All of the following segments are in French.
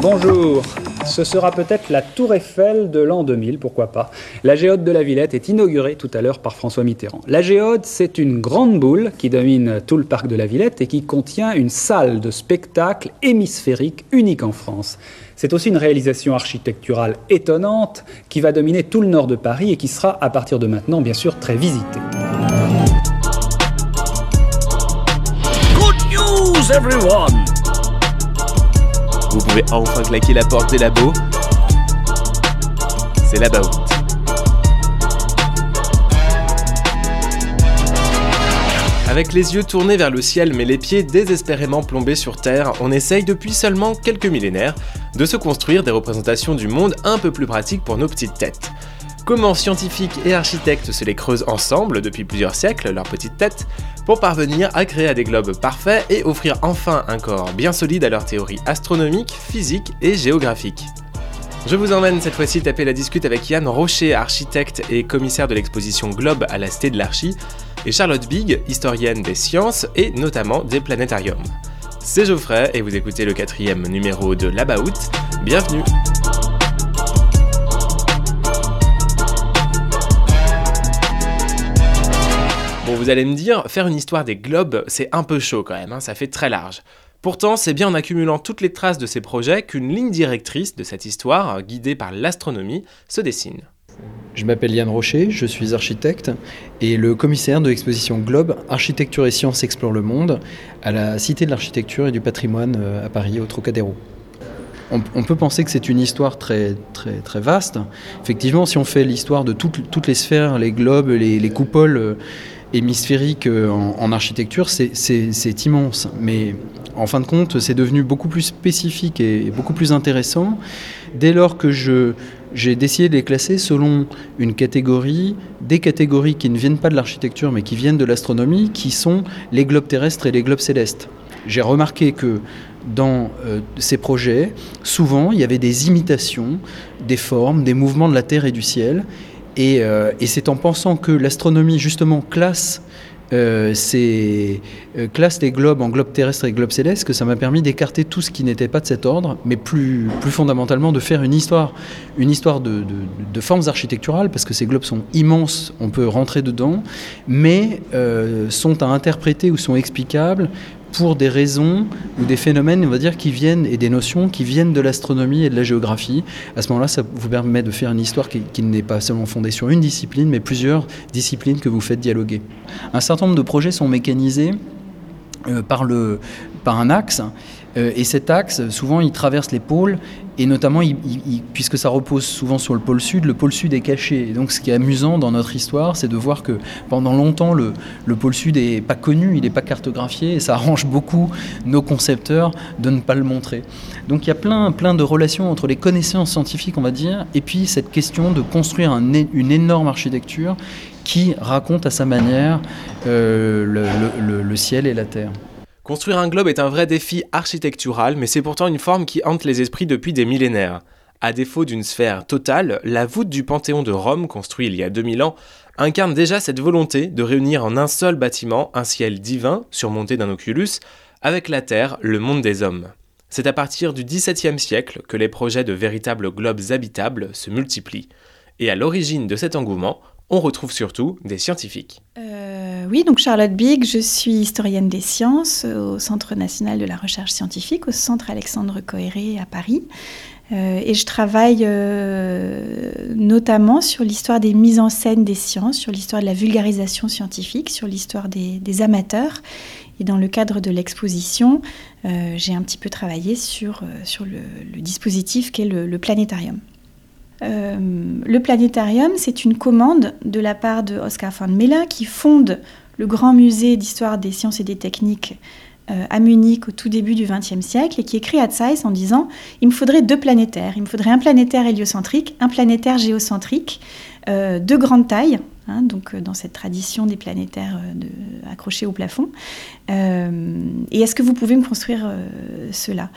Bonjour. Ce sera peut-être la tour Eiffel de l'an 2000, pourquoi pas. La géode de la Villette est inaugurée tout à l'heure par François Mitterrand. La géode, c'est une grande boule qui domine tout le parc de la Villette et qui contient une salle de spectacle hémisphérique unique en France. C'est aussi une réalisation architecturale étonnante qui va dominer tout le nord de Paris et qui sera à partir de maintenant bien sûr très visitée. Enfin claquer la porte des labos. C'est là-bas. Avec les yeux tournés vers le ciel mais les pieds désespérément plombés sur Terre, on essaye depuis seulement quelques millénaires de se construire des représentations du monde un peu plus pratiques pour nos petites têtes. Comment scientifiques et architectes se les creusent ensemble depuis plusieurs siècles, leurs petites têtes, pour parvenir à créer des globes parfaits et offrir enfin un corps bien solide à leurs théories astronomiques, physiques et géographiques. Je vous emmène cette fois-ci taper la discute avec Yann Rocher, architecte et commissaire de l'exposition Globe à la Cité de l'Archi, et Charlotte Big, historienne des sciences et notamment des planétariums. C'est Geoffrey et vous écoutez le quatrième numéro de L'Abaout. Bienvenue! Vous allez me dire, faire une histoire des globes, c'est un peu chaud quand même, hein, ça fait très large. Pourtant, c'est bien en accumulant toutes les traces de ces projets qu'une ligne directrice de cette histoire, guidée par l'astronomie, se dessine. Je m'appelle Yann Rocher, je suis architecte et le commissaire de l'exposition Globe Architecture et Sciences explorent le monde à la Cité de l'Architecture et du Patrimoine euh, à Paris, au Trocadéro. On, peut penser que c'est une histoire très, très, très vaste. Effectivement, si on fait l'histoire de toutes, les sphères, les globes, les, les coupoles, euh, hémisphérique euh, en, architecture, c'est immense. Mais en fin de compte, c'est devenu beaucoup plus spécifique et beaucoup plus intéressant dès lors que j'ai décidé de les classer selon une catégorie, des catégories qui ne viennent pas de l'architecture mais qui viennent de l'astronomie, qui sont les globes terrestres et les globes célestes. J'ai remarqué que dans euh, ces projets, souvent, il y avait des imitations des formes, des mouvements de la Terre et du ciel, euh, et, c'est en pensant que l'astronomie, justement, classe, euh, euh, classe les globes en globes terrestres et globes célestes que ça m'a permis d'écarter tout ce qui n'était pas de cet ordre, mais plus, plus fondamentalement de faire une histoire, une histoire de, de, formes architecturales, parce que ces globes sont immenses, on peut rentrer dedans, mais sont à interpréter ou sont explicables pour des raisons ou des phénomènes, on va dire, qui viennent, et des notions qui viennent de l'astronomie et de la géographie. À ce moment-là, ça vous permet de faire une histoire qui, n'est pas seulement fondée sur une discipline, mais plusieurs disciplines que vous faites dialoguer. Un certain nombre de projets sont mécanisés par, le, par un axe, euh, et cet axe, souvent, il traverse les pôles, et notamment, puisque ça repose souvent sur le pôle sud, le pôle sud est caché. Et donc, ce qui est amusant dans notre histoire, c'est de voir que pendant longtemps, le, le pôle sud n'est pas connu, il n'est pas cartographié, et ça arrange beaucoup nos concepteurs de ne pas le montrer. Donc, il y a plein, plein de relations entre les connaissances scientifiques, on va dire, et puis cette question de construire un, une énorme architecture qui raconte à sa manière euh, le, ciel et la terre. Construire un globe est un vrai défi architectural, mais c'est pourtant une forme qui hante les esprits depuis des millénaires. À défaut d'une sphère totale, la voûte du Panthéon de Rome, construit il y a 2000 ans, incarne déjà cette volonté de réunir en un seul bâtiment un ciel divin, surmonté d'un oculus, avec la Terre, le monde des hommes. C'est à partir du XVIIe siècle que les projets de véritables globes habitables se multiplient. Et à l'origine de cet engouement, on retrouve surtout des scientifiques. Euh, oui, donc Charlotte Big, je suis historienne des sciences au Centre national de la recherche scientifique, au Centre Alexandre Coéré à Paris. Euh, et je travaille euh, notamment sur l'histoire des mises en scène des sciences, sur l'histoire de la vulgarisation scientifique, sur l'histoire des, amateurs. Et dans le cadre de l'exposition, j'ai un petit peu travaillé sur, sur le, dispositif qu'est le planétarium. Euh, le planétarium, c'est une commande de la part de Oscar von Mela qui fonde le grand musée d'histoire des sciences et des techniques euh, à Munich au tout début du XXe siècle et qui écrit à Zeiss en disant il me faudrait deux planétaires, il me faudrait un planétaire héliocentrique, un planétaire géocentrique euh, de grande taille, hein, donc dans cette tradition des planétaires accrochés au plafond. et est-ce que vous pouvez me construire cela?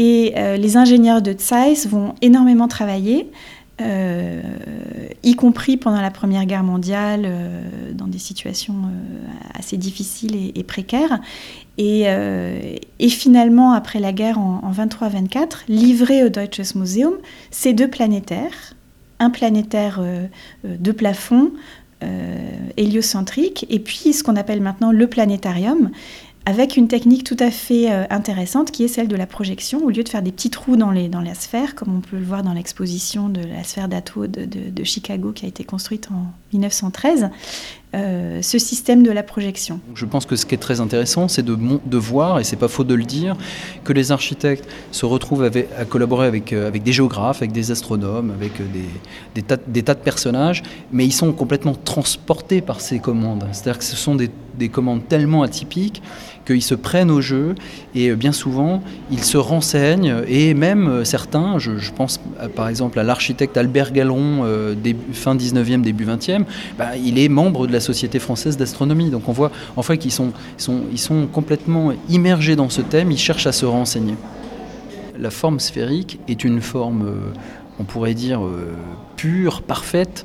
Et les ingénieurs de Zeiss vont énormément travailler euh, y compris pendant la Première Guerre mondiale, euh, dans des situations assez difficiles et, précaires. Et, finalement, après la guerre en, en 23-24, livré au Deutsches Museum ces deux planétaires, un planétaire de plafond héliocentrique, et puis ce qu'on appelle maintenant le planétarium, avec une technique tout à fait euh, intéressante qui est celle de la projection. Au lieu de faire des petits trous dans, les, dans la sphère, comme on peut le voir dans l'exposition de la sphère d'Atto de, Chicago qui a été construite en 1913, euh, ce système de la projection. Je pense que ce qui est très intéressant, c'est de, voir, et c'est pas faux de le dire, que les architectes se retrouvent à collaborer avec, euh, avec des géographes, avec des astronomes, avec des, des, tas, des tas de personnages, mais ils sont complètement transportés par ces commandes. C'est-à-dire que ce sont des, des commandes tellement atypiques qu'ils se prennent au jeu et euh, bien souvent ils se renseignent et même euh, certains, je, pense par exemple à l'architecte Albert Galleron, euh, fin 19e, début 20e, bah, il est membre de la Société française d'astronomie. Donc on voit en fait qu'ils sont, sont, ils sont complètement immergés dans ce thème, ils cherchent à se renseigner. La forme sphérique est une forme, on pourrait dire, pure, parfaite,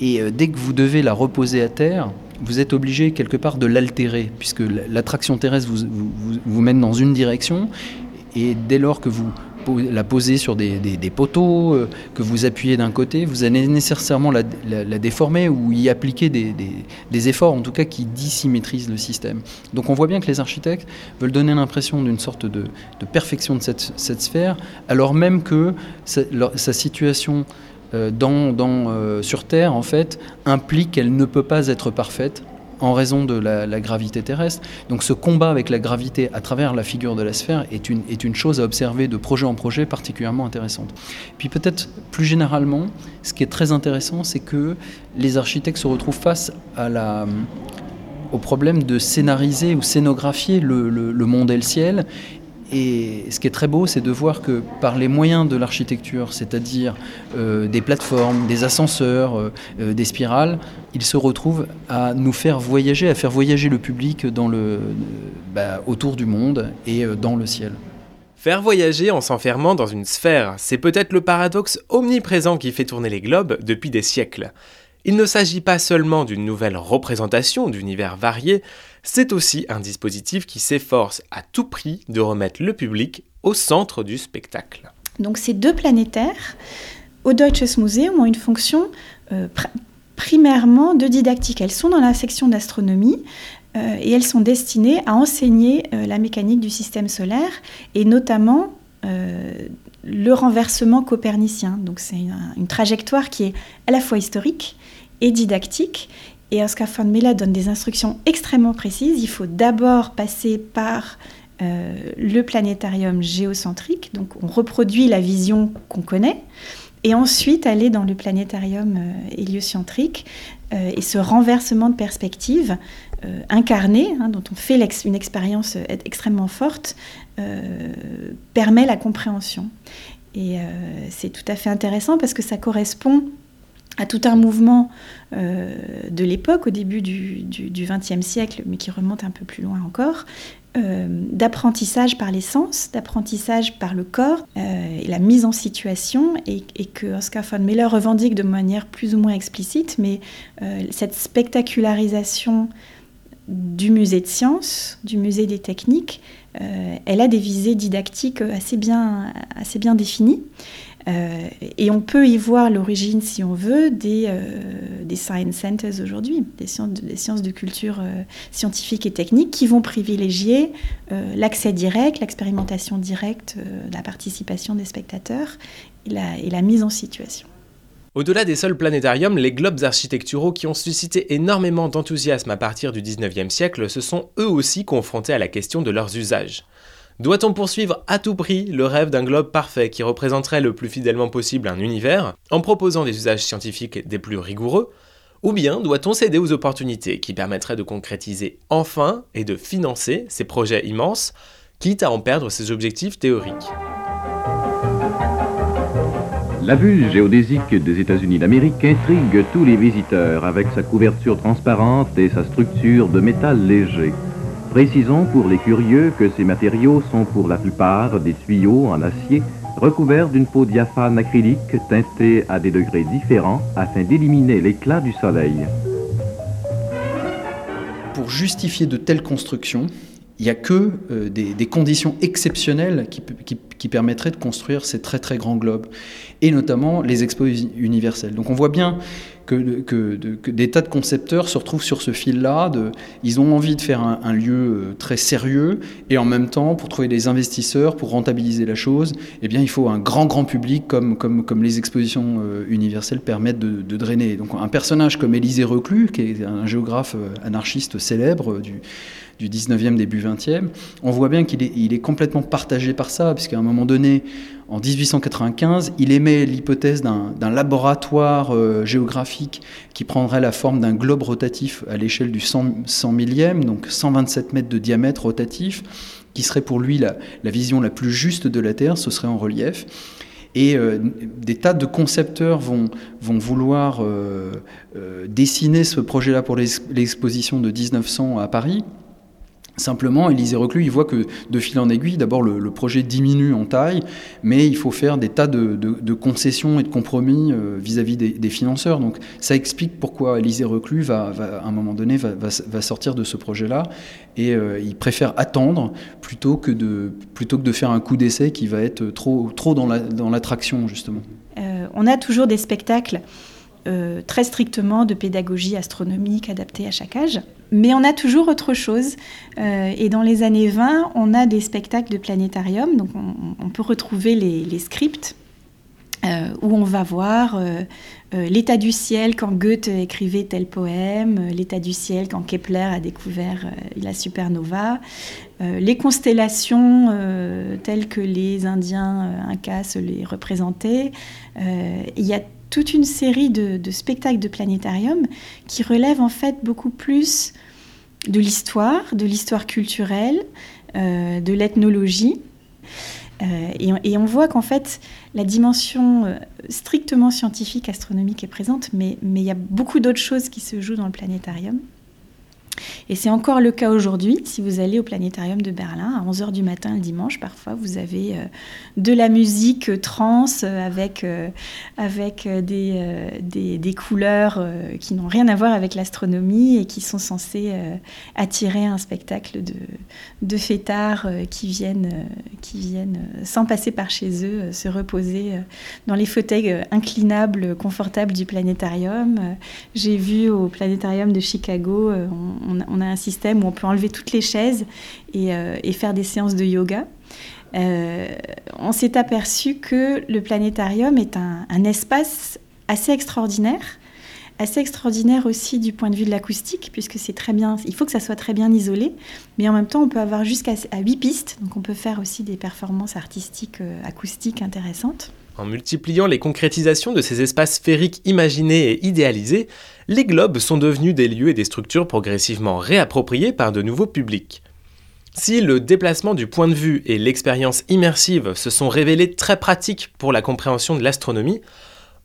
et dès que vous devez la reposer à terre, vous êtes obligé quelque part de l'altérer, puisque l'attraction terrestre vous, vous, mène dans une direction, et dès lors que vous la posez sur des, poteaux, euh, que vous appuyez d'un côté, vous allez nécessairement la, déformer ou y appliquer des, efforts, en tout cas qui dissymétrisent le système. Donc on voit bien que les architectes veulent donner l'impression d'une sorte de, perfection de cette, sphère, alors même que sa situation euh, dans, euh, sur Terre, en fait, implique qu'elle ne peut pas être parfaite en raison de la, gravité terrestre. Donc ce combat avec la gravité à travers la figure de la sphère est une, est une chose à observer de projet en projet particulièrement intéressante. Puis peut-être plus généralement, ce qui est très intéressant, c'est que les architectes se retrouvent face au problème de scénariser ou scénographier le monde et le ciel et ce qui est très beau, c'est de voir que par les moyens de l'architecture, c'est-à-dire euh, des plateformes, des ascenseurs, euh, euh, des spirales, ils se retrouvent à nous faire voyager, à faire voyager le public bah, autour du monde et dans le ciel. Faire voyager en s'enfermant dans une sphère, c'est peut-être le paradoxe omniprésent qui fait tourner les globes depuis des siècles. Il ne s'agit pas seulement d'une nouvelle représentation d'univers variés, c'est aussi un dispositif qui s'efforce à tout prix de remettre le public au centre du spectacle. Donc ces deux planétaires au Deutsches Museum ont une fonction euh, primairement de didactique. Elles sont dans la section d'astronomie euh, et elles sont destinées à enseigner euh, la mécanique du système solaire et notamment le renversement copernicien. Donc c'est une, trajectoire qui est à la fois historique et didactique et Oscar von Mela donne des instructions extrêmement précises. Il faut d'abord passer par euh, le planétarium géocentrique, donc on reproduit la vision qu'on connaît, et ensuite aller dans le planétarium euh, héliocentrique euh, et ce renversement de perspective incarné, hein, dont on fait une expérience extrêmement forte, permet la compréhension. Et c'est tout à fait intéressant parce que ça correspond à tout un mouvement euh, de l'époque, au début du XXe siècle, mais qui remonte un peu plus loin encore, euh, d'apprentissage par les sens, d'apprentissage par le corps euh, et la mise en situation, et, que Oscar von Meller revendique de manière plus ou moins explicite, mais cette spectacularisation du musée de sciences, du musée des techniques, elle a des visées didactiques assez bien, assez bien définies. Euh, et on peut y voir l'origine, si on veut, des, euh, science centers aujourd'hui, des sciences, de culture euh, scientifique et technique qui vont privilégier l'accès direct, l'expérimentation directe, la participation des spectateurs et la, et mise en situation. Au-delà des seuls planétariums, les globes architecturaux qui ont suscité énormément d'enthousiasme à partir du 19e siècle se sont eux aussi confrontés à la question de leurs usages. Doit-on poursuivre à tout prix le rêve d'un globe parfait qui représenterait le plus fidèlement possible un univers, en proposant des usages scientifiques des plus rigoureux? Ou bien doit-on céder aux opportunités qui permettraient de concrétiser enfin et de financer ces projets immenses, quitte à en perdre ses objectifs théoriques? La vue géodésique des États-Unis d'Amérique intrigue tous les visiteurs avec sa couverture transparente et sa structure de métal léger. Précisons pour les curieux que ces matériaux sont pour la plupart des tuyaux en acier recouvert d'une peau diaphane acrylique teintée à des degrés différents afin d'éliminer l'éclat du soleil. Pour justifier de telles constructions, il n'y a que euh, des, conditions exceptionnelles qui, permettraient de construire ces très très grands globes, et notamment les expos universels. Donc on voit bien que, des tas de concepteurs se retrouvent sur ce fil-là. ils ont envie de faire un, lieu euh, très sérieux et en même temps, pour trouver des investisseurs, pour rentabiliser la chose, eh bien, il faut un grand, grand public comme, comme, les expositions euh, universelles permettent de, drainer. Donc un personnage comme Élisée Reclus, qui est un géographe anarchiste célèbre du, du 19e, début 20e, on voit bien qu'il est, complètement partagé par ça, puisqu'à un moment donné, en 1895, il émet l'hypothèse d'un laboratoire euh, géographique qui prendrait la forme d'un globe rotatif à l'échelle du 100, 100 millième, donc 127 mètres de diamètre rotatif, qui serait pour lui la, vision la plus juste de la Terre, ce serait en relief. Et euh, des tas de concepteurs vont, vont vouloir euh, dessiner ce projet-là pour l'exposition de 1900 à Paris. Simplement, Élisée Reclus, il voit que de fil en aiguille, d'abord le, projet diminue en taille, mais il faut faire des tas de, concessions et de compromis euh, vis-à-vis des, financeurs. Donc ça explique pourquoi Élisée Reclus, va, à un moment donné, va, sortir de ce projet-là, et euh, il préfère attendre plutôt que de, plutôt que de faire un coup d'essai qui va être trop, trop dans l'attraction, justement. Euh, on a toujours des spectacles euh, très strictement de pédagogie astronomique adaptée à chaque âge. Mais on a toujours autre chose. Euh, et dans les années 20, on a des spectacles de planétarium. Donc on, peut retrouver les, scripts euh, où on va voir l'état du ciel quand Goethe écrivait tel poème, l'état du ciel quand Kepler a découvert la supernova, les constellations telles que les Indiens incas les représentaient. Il y a toute une série de, spectacles de planétarium qui relèvent en fait beaucoup plus de l'histoire, de l'histoire culturelle, euh, de l'ethnologie. Euh, et, on voit qu'en fait, la dimension euh, strictement scientifique, astronomique est présente, mais il y a beaucoup d'autres choses qui se jouent dans le planétarium. Et c'est encore le cas aujourd'hui. Si vous allez au planétarium de Berlin à 11h du matin le dimanche, parfois vous avez euh, de la musique euh, trans euh, avec, avec des, des, couleurs qui n'ont rien à voir avec l'astronomie et qui sont censées attirer un spectacle de, de fêtards qui, viennent, qui viennent, sans passer par chez eux, se reposer dans les fauteuils inclinables, confortables du planétarium. J'ai vu au planétarium de Chicago, a un système où on peut enlever toutes les chaises et, euh, faire des séances de yoga. Euh, on s'est aperçu que le planétarium est un, espace assez extraordinaire, assez extraordinaire aussi du point de vue de l'acoustique, puisque c'est très bien, il faut que ça soit très bien isolé, mais en même temps on peut avoir jusqu'à 8 pistes, donc on peut faire aussi des performances artistiques euh, acoustiques intéressantes. En multipliant les concrétisations de ces espaces sphériques imaginés et idéalisés, les globes sont devenus des lieux et des structures progressivement réappropriés par de nouveaux publics. Si le déplacement du point de vue et l'expérience immersive se sont révélés très pratiques pour la compréhension de l'astronomie,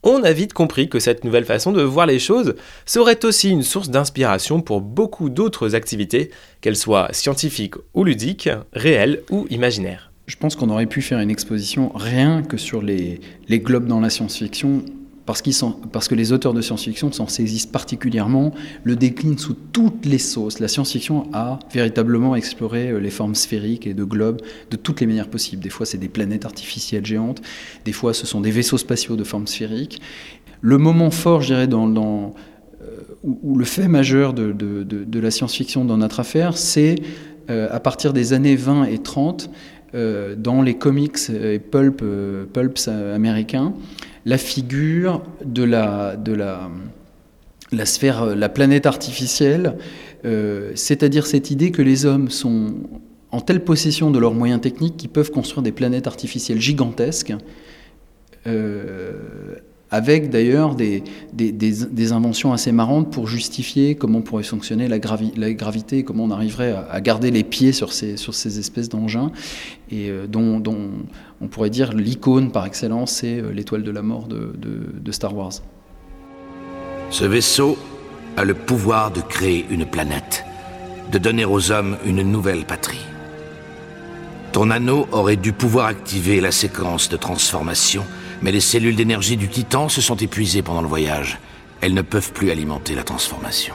on a vite compris que cette nouvelle façon de voir les choses serait aussi une source d'inspiration pour beaucoup d'autres activités, qu'elles soient scientifiques ou ludiques, réelles ou imaginaires. Je pense qu'on aurait pu faire une exposition rien que sur les, globes dans la science-fiction, parce, que les auteurs de science-fiction s'en saisissent particulièrement, le déclinent sous toutes les sauces. La science-fiction a véritablement exploré euh, les formes sphériques et de globes de toutes les manières possibles. Des fois, c'est des planètes artificielles géantes, des fois, ce sont des vaisseaux spatiaux de forme sphérique. Le moment fort, je dirais, dans, euh, le fait majeur de, de, la science-fiction dans notre affaire, c'est euh, à partir des années 20 et 30, euh, dans les comics et pulp, pulps américains la figure de la, de la, sphère, la planète artificielle, euh, c'est-à-dire cette idée que les hommes sont en telle possession de leurs moyens techniques qu'ils peuvent construire des planètes artificielles gigantesques avec d'ailleurs des, des, inventions assez marrantes pour justifier comment pourrait fonctionner la, gravité, comment on arriverait à, garder les pieds sur ces, sur ces espèces d'engins, et euh, dont, dont, on pourrait dire l'icône par excellence, c'est euh, l'étoile de la mort de, de Star Wars. Ce vaisseau a le pouvoir de créer une planète, de donner aux hommes une nouvelle patrie. Ton anneau aurait dû pouvoir activer la séquence de transformation, mais les cellules d'énergie du Titan se sont épuisées pendant le voyage. Elles ne peuvent plus alimenter la transformation.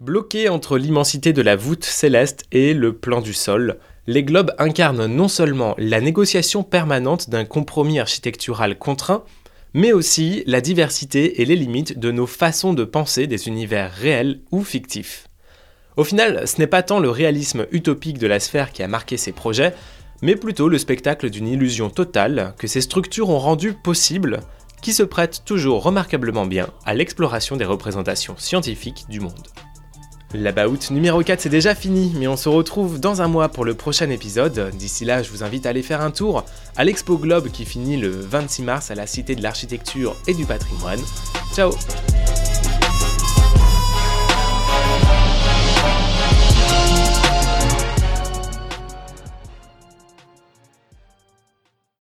Bloqués entre l'immensité de la voûte céleste et le plan du sol, les globes incarnent non seulement la négociation permanente d'un compromis architectural contraint, mais aussi la diversité et les limites de nos façons de penser des univers réels ou fictifs. Au final, ce n'est pas tant le réalisme utopique de la sphère qui a marqué ces projets, mais plutôt le spectacle d'une illusion totale que ces structures ont rendu possible, qui se prête toujours remarquablement bien à l'exploration des représentations scientifiques du monde. L'about numéro 4 c'est déjà fini, mais on se retrouve dans un mois pour le prochain épisode. D'ici là, je vous invite à aller faire un tour à l'Expo Globe qui finit le 26 mars à la Cité de l'Architecture et du Patrimoine. Ciao